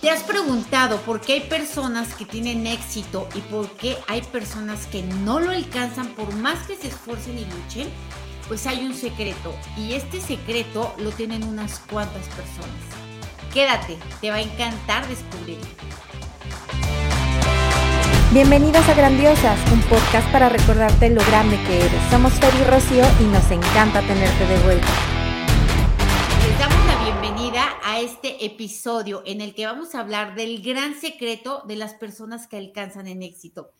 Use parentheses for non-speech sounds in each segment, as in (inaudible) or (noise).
¿Te has preguntado por qué hay personas que tienen éxito y por qué hay personas que no lo alcanzan por más que se esfuercen y luchen? Pues hay un secreto y este secreto lo tienen unas cuantas personas. Quédate, te va a encantar descubrirlo. Bienvenidos a Grandiosas, un podcast para recordarte lo grande que eres. Somos Fer y Rocío y nos encanta tenerte de vuelta a este episodio en el que vamos a hablar del gran secreto de las personas que alcanzan en éxito.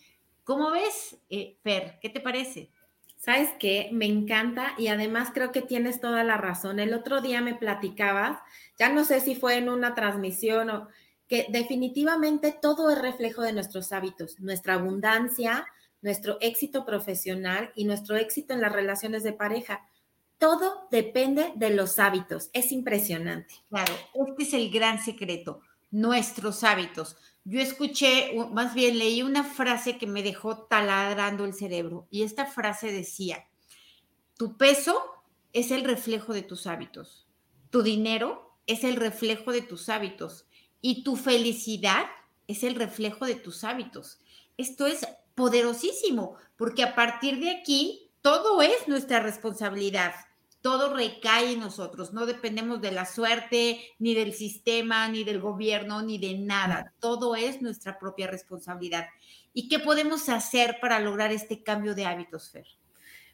¿Cómo ves, eh, Fer? ¿Qué te parece? ¿Sabes qué? Me encanta y además creo que tienes toda la razón. El otro día me platicabas, ya no sé si fue en una transmisión o que definitivamente todo es reflejo de nuestros hábitos, nuestra abundancia, nuestro éxito profesional y nuestro éxito en las relaciones de pareja todo depende de los hábitos. Es impresionante. Claro, este es el gran secreto, nuestros hábitos. Yo escuché, más bien leí una frase que me dejó taladrando el cerebro y esta frase decía, tu peso es el reflejo de tus hábitos, tu dinero es el reflejo de tus hábitos y tu felicidad es el reflejo de tus hábitos. Esto es poderosísimo porque a partir de aquí todo es nuestra responsabilidad todo recae en nosotros, no dependemos de la suerte, ni del sistema, ni del gobierno, ni de nada, todo es nuestra propia responsabilidad. ¿Y qué podemos hacer para lograr este cambio de hábitos, Fer?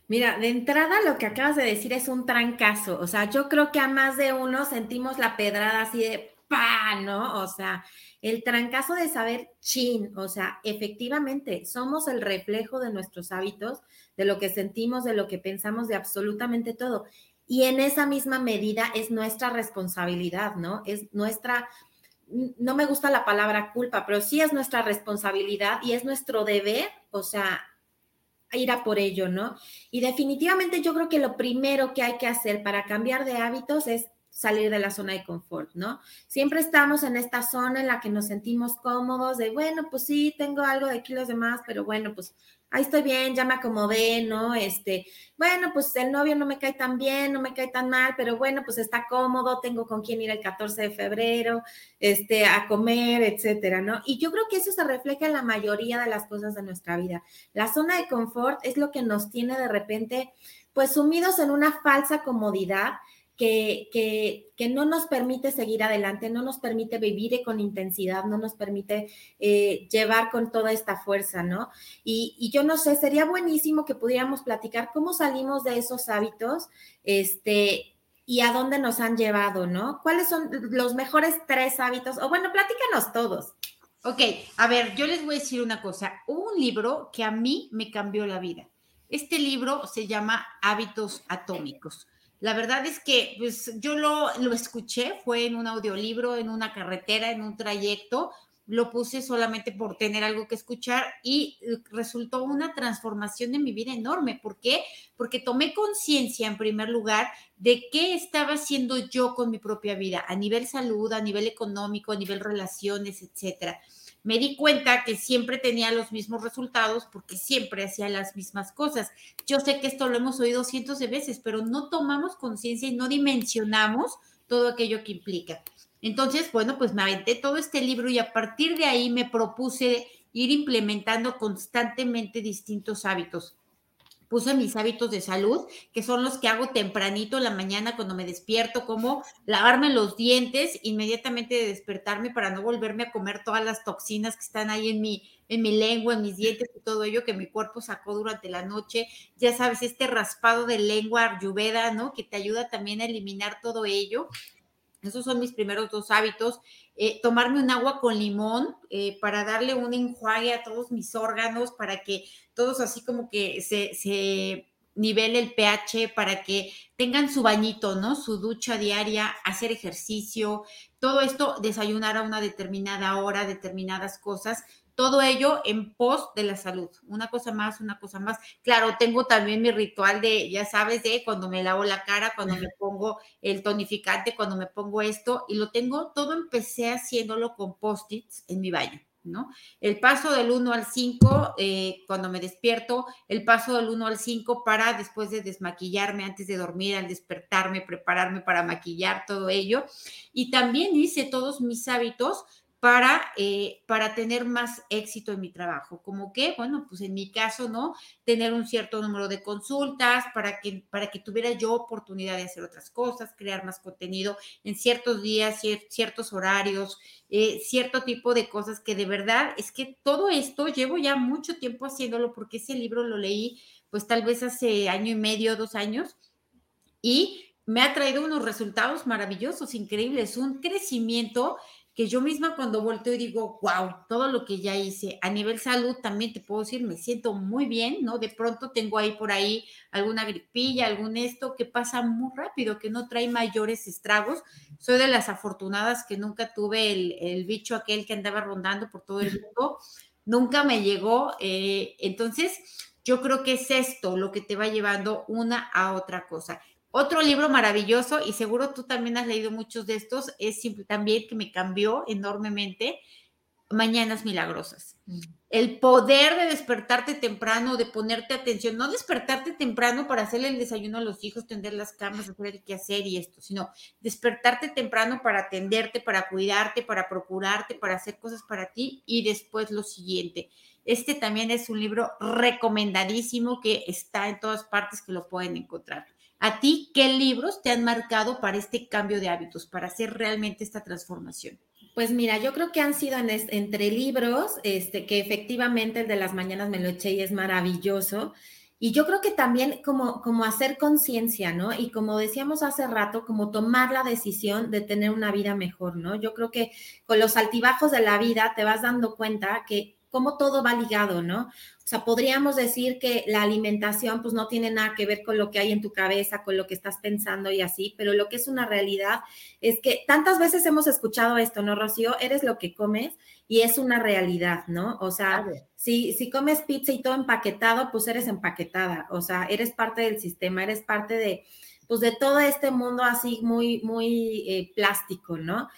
Mira, de entrada lo que acabas de decir es un trancazo, o sea, yo creo que a más de uno sentimos la pedrada así de ¿no? O sea, el trancazo de saber chin, o sea, efectivamente, somos el reflejo de nuestros hábitos, de lo que sentimos, de lo que pensamos, de absolutamente todo. Y en esa misma medida es nuestra responsabilidad, ¿no? Es nuestra, no me gusta la palabra culpa, pero sí es nuestra responsabilidad y es nuestro deber, o sea, ir a por ello, ¿no? Y definitivamente yo creo que lo primero que hay que hacer para cambiar de hábitos es salir de la zona de confort, ¿no? Siempre estamos en esta zona en la que nos sentimos cómodos, de, bueno, pues sí, tengo algo de kilos de más, pero bueno, pues ahí estoy bien, ya me acomodé, ¿no? Este, bueno, pues el novio no me cae tan bien, no me cae tan mal, pero bueno, pues está cómodo, tengo con quién ir el 14 de febrero, este, a comer, etcétera, ¿no? Y yo creo que eso se refleja en la mayoría de las cosas de nuestra vida. La zona de confort es lo que nos tiene de repente, pues sumidos en una falsa comodidad que, que, no nos permite seguir adelante, no nos permite vivir con intensidad, no nos permite eh, llevar con toda esta fuerza, ¿no? Y, y, yo no sé, sería buenísimo que pudiéramos platicar cómo salimos de esos hábitos, este, y a dónde nos han llevado, ¿no? ¿Cuáles son los mejores tres hábitos? O bueno, platícanos todos. Ok, a ver, yo les voy a decir una cosa. Hubo un libro que a mí me cambió la vida. Este libro se llama Hábitos Atómicos. La verdad es que pues, yo lo, lo escuché, fue en un audiolibro, en una carretera, en un trayecto, lo puse solamente por tener algo que escuchar y resultó una transformación en mi vida enorme. ¿Por qué? Porque tomé conciencia en primer lugar de qué estaba haciendo yo con mi propia vida a nivel salud, a nivel económico, a nivel relaciones, etcétera me di cuenta que siempre tenía los mismos resultados porque siempre hacía las mismas cosas. Yo sé que esto lo hemos oído cientos de veces, pero no tomamos conciencia y no dimensionamos todo aquello que implica. Entonces, bueno, pues me aventé todo este libro y a partir de ahí me propuse ir implementando constantemente distintos hábitos puse mis hábitos de salud, que son los que hago tempranito en la mañana cuando me despierto, como lavarme los dientes inmediatamente de despertarme para no volverme a comer todas las toxinas que están ahí en mi, en mi lengua, en mis dientes y todo ello que mi cuerpo sacó durante la noche. Ya sabes, este raspado de lengua ayurveda, ¿no? Que te ayuda también a eliminar todo ello. Esos son mis primeros dos hábitos. Eh, tomarme un agua con limón eh, para darle un enjuague a todos mis órganos, para que todos así como que se, se nivele el pH, para que tengan su bañito, ¿no? Su ducha diaria, hacer ejercicio, todo esto, desayunar a una determinada hora, determinadas cosas, todo ello en pos de la salud. Una cosa más, una cosa más. Claro, tengo también mi ritual de, ya sabes, de cuando me lavo la cara, cuando me pongo el tonificante, cuando me pongo esto, y lo tengo, todo empecé haciéndolo con post-its en mi baño. ¿No? El paso del 1 al 5, eh, cuando me despierto, el paso del 1 al 5 para después de desmaquillarme antes de dormir, al despertarme, prepararme para maquillar todo ello. Y también hice todos mis hábitos para, eh, para tener más éxito en mi trabajo. Como que, bueno, pues en mi caso, ¿no? Tener un cierto número de consultas para que, para que tuviera yo oportunidad de hacer otras cosas, crear más contenido en ciertos días, ciertos horarios, eh, cierto tipo de cosas que de verdad es que todo esto llevo ya mucho tiempo haciéndolo porque ese libro lo leí pues tal vez hace año y medio, dos años, y me ha traído unos resultados maravillosos, increíbles, un crecimiento que yo misma cuando volteo y digo, wow, todo lo que ya hice a nivel salud también te puedo decir, me siento muy bien, ¿no? De pronto tengo ahí por ahí alguna gripilla, algún esto que pasa muy rápido, que no trae mayores estragos. Soy de las afortunadas que nunca tuve el, bicho aquel que andaba rondando por todo el (laughs) mundo, nunca me llegó. Eh, entonces, yo creo que es esto lo que te va llevando una a otra cosa. Otro libro maravilloso, y seguro tú también has leído muchos de estos, es también que me cambió enormemente, Mañanas Milagrosas. Mm. El poder de despertarte temprano, de ponerte atención, no despertarte temprano para hacerle el desayuno a los hijos, tender las camas, hacer el hacer y esto, sino despertarte temprano para atenderte, para cuidarte, para procurarte, para hacer cosas para ti y después lo siguiente. Este también es un libro recomendadísimo que está en todas partes que lo pueden encontrar. ¿A ti qué libros te han marcado para este cambio de hábitos, para hacer realmente esta transformación? Pues mira, yo creo que han sido entre libros, este, que efectivamente el de las mañanas me lo eché y es maravilloso. Y yo creo que también como, como hacer conciencia, ¿no? Y como decíamos hace rato, como tomar la decisión de tener una vida mejor, ¿no? Yo creo que con los altibajos de la vida te vas dando cuenta que cómo todo va ligado, ¿no? O sea, podríamos decir que la alimentación pues no tiene nada que ver con lo que hay en tu cabeza, con lo que estás pensando y así, pero lo que es una realidad es que tantas veces hemos escuchado esto, ¿no, Rocío? Eres lo que comes y es una realidad, ¿no? O sea, si, si comes pizza y todo empaquetado, pues eres empaquetada, o sea, eres parte del sistema, eres parte de pues de todo este mundo así muy, muy eh, plástico, ¿no?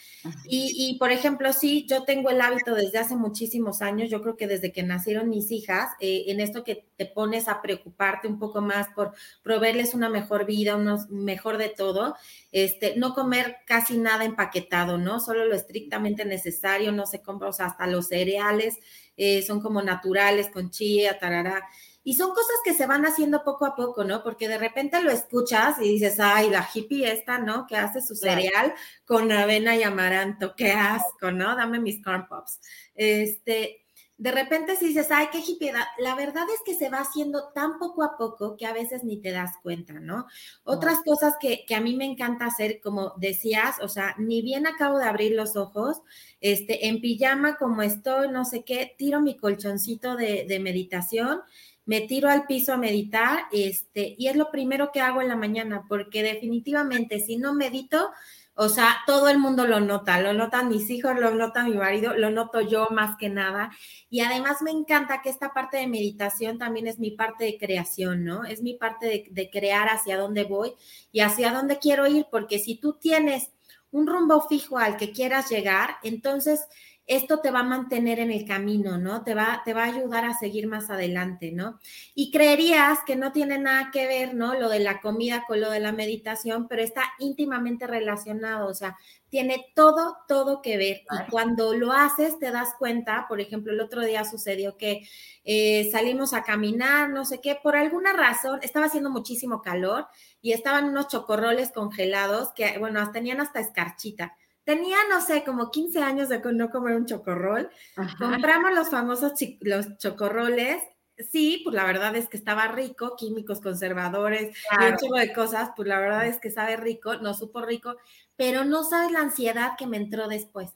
Y, por ejemplo, sí, yo tengo el hábito desde hace muchísimos años, yo creo que desde que nacieron mis hijas, eh, en esto que te pones a preocuparte un poco más por proveerles una mejor vida, unos mejor de todo, este, no comer casi nada empaquetado, ¿no? Solo lo estrictamente necesario, no se compra, o sea, hasta los cereales eh, son como naturales, con chía, tarará. Y son cosas que se van haciendo poco a poco, ¿no? Porque de repente lo escuchas y dices, ay, la hippie esta, ¿no? Que hace su cereal con avena y amaranto, qué asco, ¿no? Dame mis corn pops. Este, de repente si dices, ay, qué hippie, la verdad es que se va haciendo tan poco a poco que a veces ni te das cuenta, ¿no? Otras cosas que, que, a mí me encanta hacer, como decías, o sea, ni bien acabo de abrir los ojos, este, en pijama como estoy, no sé qué, tiro mi colchoncito de, de meditación me tiro al piso a meditar, este, y es lo primero que hago en la mañana, porque definitivamente si no medito, o sea, todo el mundo lo nota, lo notan mis hijos, lo nota mi marido, lo noto yo más que nada. Y además me encanta que esta parte de meditación también es mi parte de creación, ¿no? Es mi parte de, de crear hacia dónde voy y hacia dónde quiero ir, porque si tú tienes un rumbo fijo al que quieras llegar, entonces esto te va a mantener en el camino, ¿no? Te va, te va a ayudar a seguir más adelante, ¿no? Y creerías que no tiene nada que ver, ¿no? Lo de la comida con lo de la meditación, pero está íntimamente relacionado, o sea, tiene todo, todo que ver. Y cuando lo haces, te das cuenta, por ejemplo, el otro día sucedió que eh, salimos a caminar, no sé qué, por alguna razón, estaba haciendo muchísimo calor y estaban unos chocorroles congelados que, bueno, tenían hasta escarchita. Tenía, no sé, como 15 años de no comer un chocorrol. Compramos los famosos los chocorroles. Sí, pues la verdad es que estaba rico, químicos conservadores y un de cosas, pues la verdad es que sabe rico, no supo rico, pero no sabes la ansiedad que me entró después.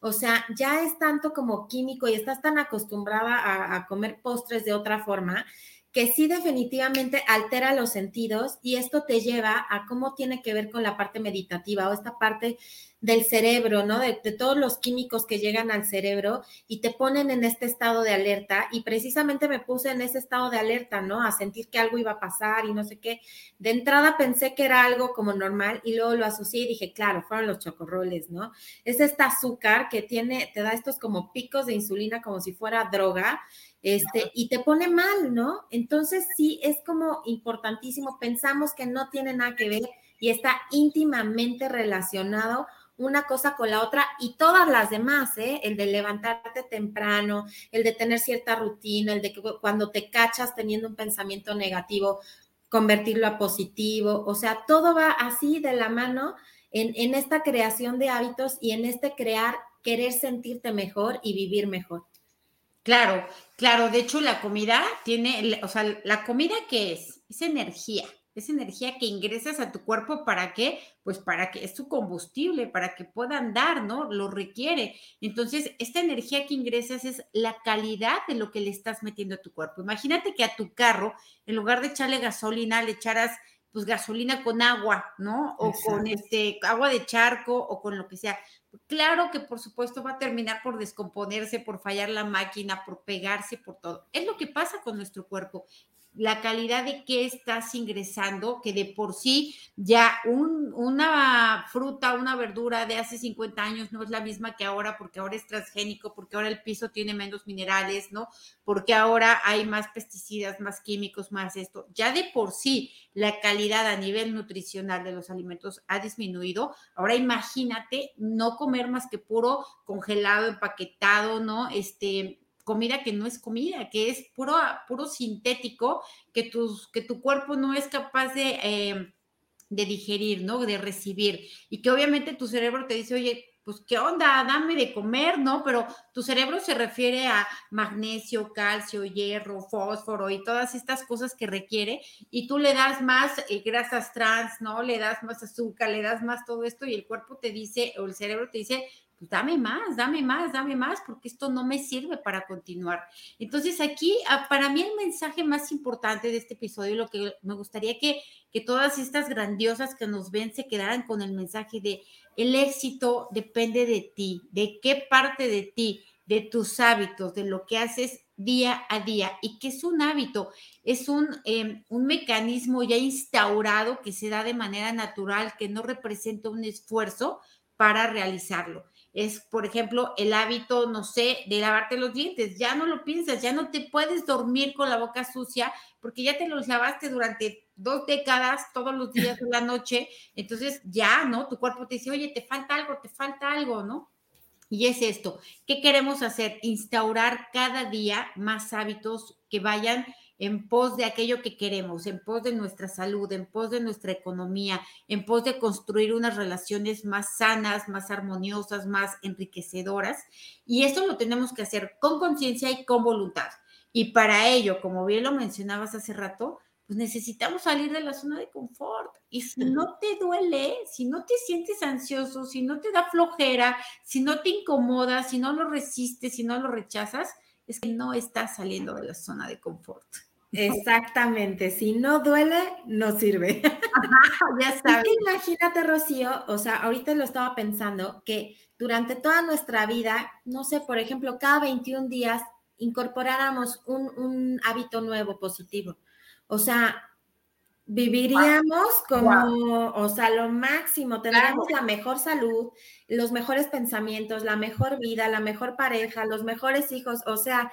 O sea, ya es tanto como químico y estás tan acostumbrada a comer postres de otra forma que sí definitivamente altera los sentidos y esto te lleva a cómo tiene que ver con la parte meditativa o esta parte del cerebro, ¿no? De, todos los químicos que llegan al cerebro y te ponen en este estado de alerta y precisamente me puse en ese estado de alerta, ¿no? A sentir que algo iba a pasar y no sé qué. De entrada pensé que era algo como normal y luego lo asocié y dije, claro, fueron los chocorroles, ¿no? Es este azúcar que tiene, te da estos como picos de insulina como si fuera droga. Este, y te pone mal, ¿no? Entonces sí, es como importantísimo, pensamos que no tiene nada que ver y está íntimamente relacionado una cosa con la otra y todas las demás, ¿eh? El de levantarte temprano, el de tener cierta rutina, el de que cuando te cachas teniendo un pensamiento negativo, convertirlo a positivo, o sea, todo va así de la mano en, en esta creación de hábitos y en este crear, querer sentirte mejor y vivir mejor. Claro, claro, de hecho la comida tiene, o sea, la comida que es, es energía, es energía que ingresas a tu cuerpo para qué? Pues para que es su combustible, para que pueda andar, ¿no? Lo requiere. Entonces, esta energía que ingresas es la calidad de lo que le estás metiendo a tu cuerpo. Imagínate que a tu carro, en lugar de echarle gasolina, le echaras pues gasolina con agua, ¿no? O con este agua de charco o con lo que sea. Claro que por supuesto va a terminar por descomponerse, por fallar la máquina, por pegarse, por todo. Es lo que pasa con nuestro cuerpo la calidad de qué estás ingresando, que de por sí ya una fruta, una verdura de hace 50 años no es la misma que ahora, porque ahora es transgénico, porque ahora el piso tiene menos minerales, ¿no? Porque ahora hay más pesticidas, más químicos, más esto. Ya de por sí la calidad a nivel nutricional de los alimentos ha disminuido. Ahora imagínate no comer más que puro congelado, empaquetado, ¿no? Este, comida que no es comida, que es puro, puro sintético, que, tus, que tu cuerpo no es capaz de, eh, de digerir, ¿no? De recibir. Y que obviamente tu cerebro te dice, oye, pues qué onda, dame de comer, ¿no? Pero tu cerebro se refiere a magnesio, calcio, hierro, fósforo y todas estas cosas que requiere y tú le das más eh, grasas trans, ¿no? Le das más azúcar, le das más todo esto y el cuerpo te dice o el cerebro te dice, dame más, dame más, dame más, porque esto no me sirve para continuar. Entonces aquí, ah, para mí el mensaje más importante de este episodio, lo que me gustaría que, que todas estas grandiosas que nos ven se quedaran con el mensaje de el éxito depende de ti, de qué parte de ti, de tus hábitos, de lo que haces día a día y que es un hábito, es un, em, un mecanismo ya instaurado que se da de manera natural, que no representa un esfuerzo para realizarlo es, por ejemplo, el hábito, no sé, de lavarte los dientes. Ya no lo piensas, ya no te puedes dormir con la boca sucia porque ya te los lavaste durante dos décadas, todos los días de la noche. Entonces ya, ¿no? Tu cuerpo te dice, oye, te falta algo, te falta algo, ¿no? Y es esto, ¿qué queremos hacer? Instaurar cada día más hábitos que vayan en pos de aquello que queremos, en pos de nuestra salud, en pos de nuestra economía, en pos de construir unas relaciones más sanas, más armoniosas, más enriquecedoras. Y esto lo tenemos que hacer con conciencia y con voluntad. Y para ello, como bien lo mencionabas hace rato, pues necesitamos salir de la zona de confort. Y si no te duele, si no te sientes ansioso, si no te da flojera, si no te incomoda, si no lo resistes, si no lo rechazas, es que no estás saliendo de la zona de confort. Exactamente, si no duele, no sirve. ya (laughs) sabes. imagínate, Rocío, o sea, ahorita lo estaba pensando, que durante toda nuestra vida, no sé, por ejemplo, cada 21 días incorporáramos un, hábito nuevo positivo. O sea, viviríamos como, o sea, lo máximo, tendríamos la mejor salud, los mejores pensamientos, la mejor vida, la mejor pareja, los mejores hijos, o sea,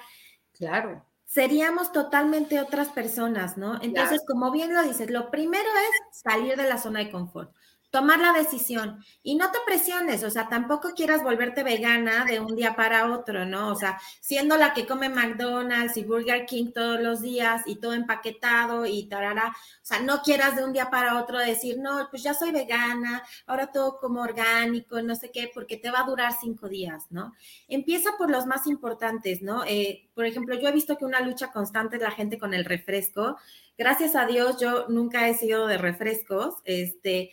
claro seríamos totalmente otras personas, ¿no? Entonces, como bien lo dices, lo primero es salir de la zona de confort tomar la decisión y no te presiones, o sea, tampoco quieras volverte vegana de un día para otro, ¿no? O sea, siendo la que come McDonald's y Burger King todos los días y todo empaquetado y tarara, o sea, no quieras de un día para otro decir, no, pues ya soy vegana, ahora todo como orgánico, no sé qué, porque te va a durar cinco días, ¿no? Empieza por los más importantes, ¿no? Eh, por ejemplo, yo he visto que una lucha constante es la gente con el refresco. Gracias a Dios, yo nunca he sido de refrescos, este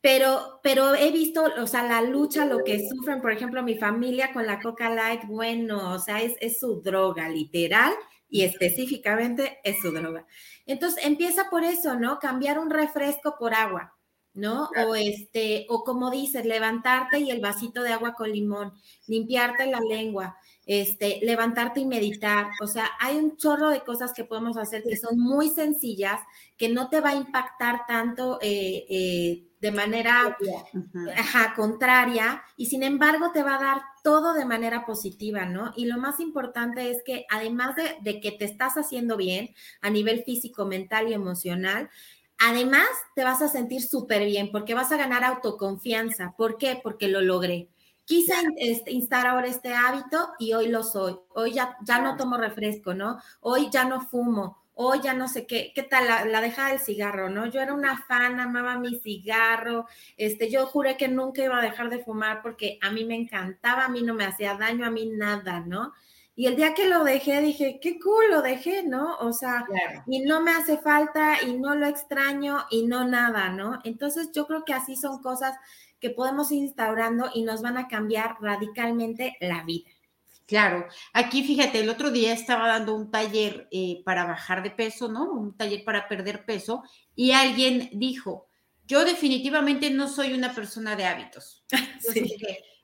pero, pero he visto, o sea, la lucha, lo que sufren, por ejemplo, mi familia con la Coca Light, bueno, o sea, es, es su droga, literal, y específicamente es su droga. Entonces, empieza por eso, ¿no? Cambiar un refresco por agua. ¿no? O este, o como dices, levantarte y el vasito de agua con limón, limpiarte la lengua, este, levantarte y meditar. O sea, hay un chorro de cosas que podemos hacer que son muy sencillas, que no te va a impactar tanto eh, eh, de manera contraria y sin embargo te va a dar todo de manera positiva, ¿no? Y lo más importante es que además de, de que te estás haciendo bien a nivel físico, mental y emocional, Además, te vas a sentir súper bien porque vas a ganar autoconfianza. ¿Por qué? Porque lo logré. Quise este, instalar ahora este hábito y hoy lo soy. Hoy ya, ya no tomo refresco, ¿no? Hoy ya no fumo. Hoy ya no sé qué, qué tal la, la deja del cigarro, ¿no? Yo era una fan, amaba mi cigarro, este, yo juré que nunca iba a dejar de fumar porque a mí me encantaba, a mí no me hacía daño, a mí nada, ¿no? Y el día que lo dejé, dije, qué cool, lo dejé, ¿no? O sea, y no me hace falta y no lo extraño y no nada, ¿no? Entonces yo creo que así son cosas que podemos ir instaurando y nos van a cambiar radicalmente la vida. Claro, aquí fíjate, el otro día estaba dando un taller eh, para bajar de peso, ¿no? Un taller para perder peso y alguien dijo, yo definitivamente no soy una persona de hábitos. (laughs) sí.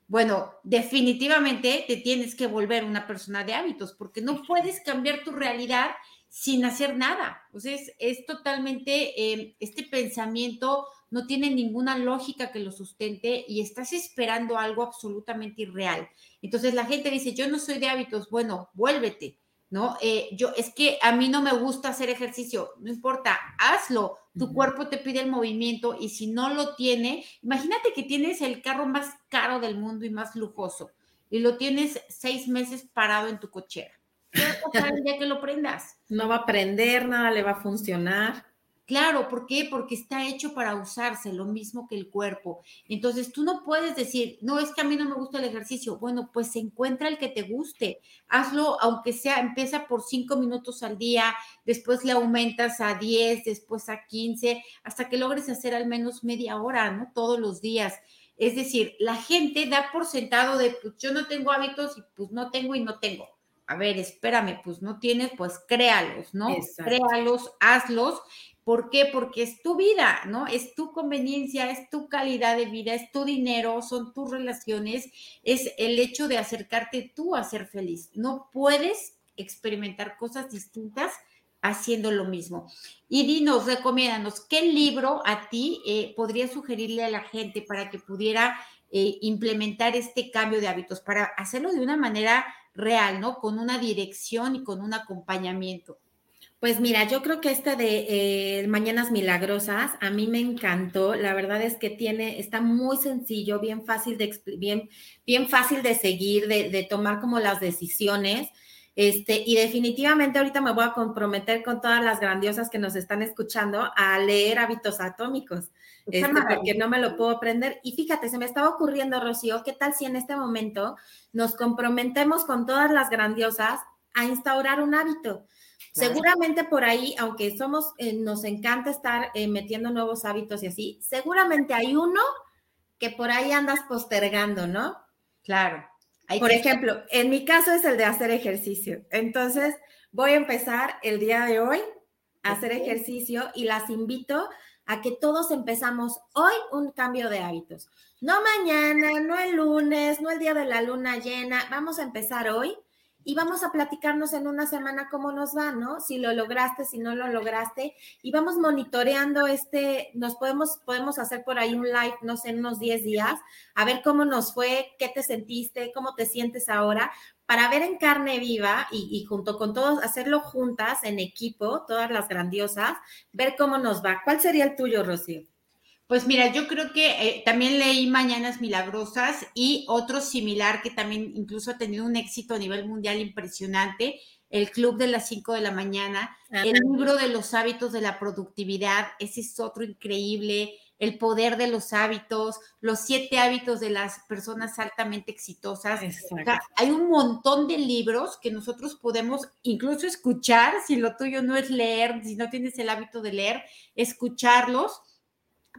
Bueno, definitivamente te tienes que volver una persona de hábitos porque no puedes cambiar tu realidad sin hacer nada. Entonces, es totalmente, eh, este pensamiento no tiene ninguna lógica que lo sustente y estás esperando algo absolutamente irreal. Entonces la gente dice, yo no soy de hábitos, bueno, vuélvete, ¿no? Eh, yo, es que a mí no me gusta hacer ejercicio, no importa, hazlo, tu cuerpo te pide el movimiento y si no lo tiene, imagínate que tienes el carro más caro del mundo y más lujoso y lo tienes seis meses parado en tu cochera. ¿Qué va a pasar el día que lo prendas? No va a prender, nada le va a funcionar. Claro, ¿por qué? Porque está hecho para usarse, lo mismo que el cuerpo. Entonces tú no puedes decir, no, es que a mí no me gusta el ejercicio. Bueno, pues encuentra el que te guste. Hazlo, aunque sea, empieza por cinco minutos al día, después le aumentas a 10, después a 15, hasta que logres hacer al menos media hora, ¿no? Todos los días. Es decir, la gente da por sentado de, pues yo no tengo hábitos y pues no tengo y no tengo. A ver, espérame, pues no tienes, pues créalos, ¿no? Créalos, hazlos ¿Por qué? Porque es tu vida, ¿no? Es tu conveniencia, es tu calidad de vida, es tu dinero, son tus relaciones, es el hecho de acercarte tú a ser feliz. No puedes experimentar cosas distintas haciendo lo mismo. Y dinos, recomiéndanos, ¿qué libro a ti eh, podría sugerirle a la gente para que pudiera eh, implementar este cambio de hábitos, para hacerlo de una manera real, ¿no? Con una dirección y con un acompañamiento. Pues mira, yo creo que este de eh, Mañanas Milagrosas a mí me encantó. La verdad es que tiene, está muy sencillo, bien fácil de bien, bien fácil de seguir, de, de, tomar como las decisiones. Este, y definitivamente ahorita me voy a comprometer con todas las grandiosas que nos están escuchando a leer hábitos atómicos, este, porque no me lo puedo aprender. Y fíjate, se me estaba ocurriendo, Rocío, ¿qué tal si en este momento nos comprometemos con todas las grandiosas a instaurar un hábito? Seguramente por ahí, aunque somos, eh, nos encanta estar eh, metiendo nuevos hábitos y así, seguramente hay uno que por ahí andas postergando, ¿no? Claro. por ejemplo, en mi caso es el de hacer ejercicio. Entonces, voy a empezar el día de hoy a hacer ejercicio y las invito a que todos empezamos hoy un cambio de hábitos. No mañana, no el lunes, no el día de la luna llena, vamos a empezar hoy y vamos a platicarnos en una semana cómo nos va, ¿no? Si lo lograste, si no lo lograste, y vamos monitoreando este, nos podemos, podemos hacer por ahí un live, no sé, en unos 10 días, a ver cómo nos fue, qué te sentiste, cómo te sientes ahora, para ver en carne viva y, y junto con todos, hacerlo juntas, en equipo, todas las grandiosas, ver cómo nos va. ¿Cuál sería el tuyo, Rocío? Pues mira, yo creo que eh, también leí Mañanas Milagrosas y otro similar que también incluso ha tenido un éxito a nivel mundial impresionante, el Club de las 5 de la mañana, el libro de los hábitos de la productividad, ese es otro increíble, el poder de los hábitos, los siete hábitos de las personas altamente exitosas. hay un montón de libros que nosotros podemos incluso escuchar, si lo tuyo no es leer, si no tienes el hábito de leer, escucharlos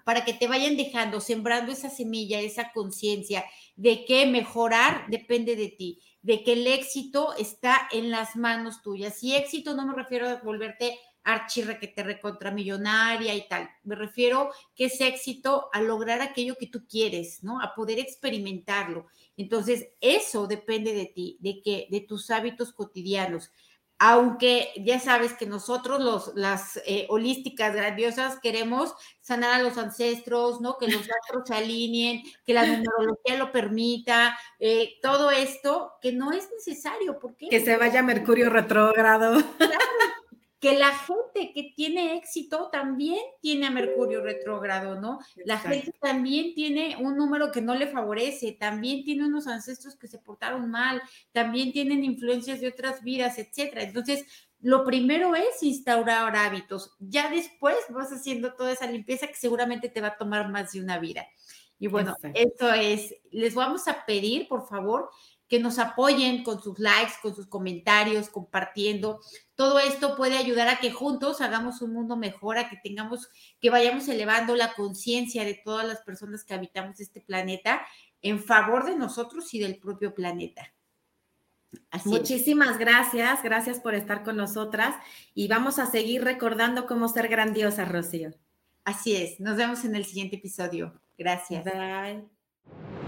para que te vayan dejando, sembrando esa semilla, esa conciencia de que mejorar depende de ti, de que el éxito está en las manos tuyas. Y éxito no me refiero a volverte archirre que te recontra millonaria y tal. Me refiero que es éxito a lograr aquello que tú quieres, ¿no? A poder experimentarlo. Entonces, eso depende de ti, de que de tus hábitos cotidianos aunque ya sabes que nosotros, los, las eh, holísticas grandiosas, queremos sanar a los ancestros, ¿no? Que los (laughs) astros se alineen, que la numerología lo permita, eh, todo esto que no es necesario. ¿Por qué? Que se vaya Mercurio retrógrado. Que la gente que tiene éxito también tiene a Mercurio retrógrado, ¿no? La gente también tiene un número que no le favorece, también tiene unos ancestros que se portaron mal, también tienen influencias de otras vidas, etcétera. Entonces, lo primero es instaurar hábitos. Ya después vas haciendo toda esa limpieza que seguramente te va a tomar más de una vida. Y bueno, esto es, les vamos a pedir, por favor, que nos apoyen con sus likes, con sus comentarios, compartiendo. Todo esto puede ayudar a que juntos hagamos un mundo mejor, a que tengamos, que vayamos elevando la conciencia de todas las personas que habitamos este planeta en favor de nosotros y del propio planeta. Muchísimas gracias, gracias por estar con nosotras y vamos a seguir recordando cómo ser grandiosa, Rocío. Así es, nos vemos en el siguiente episodio. Gracias. Bye.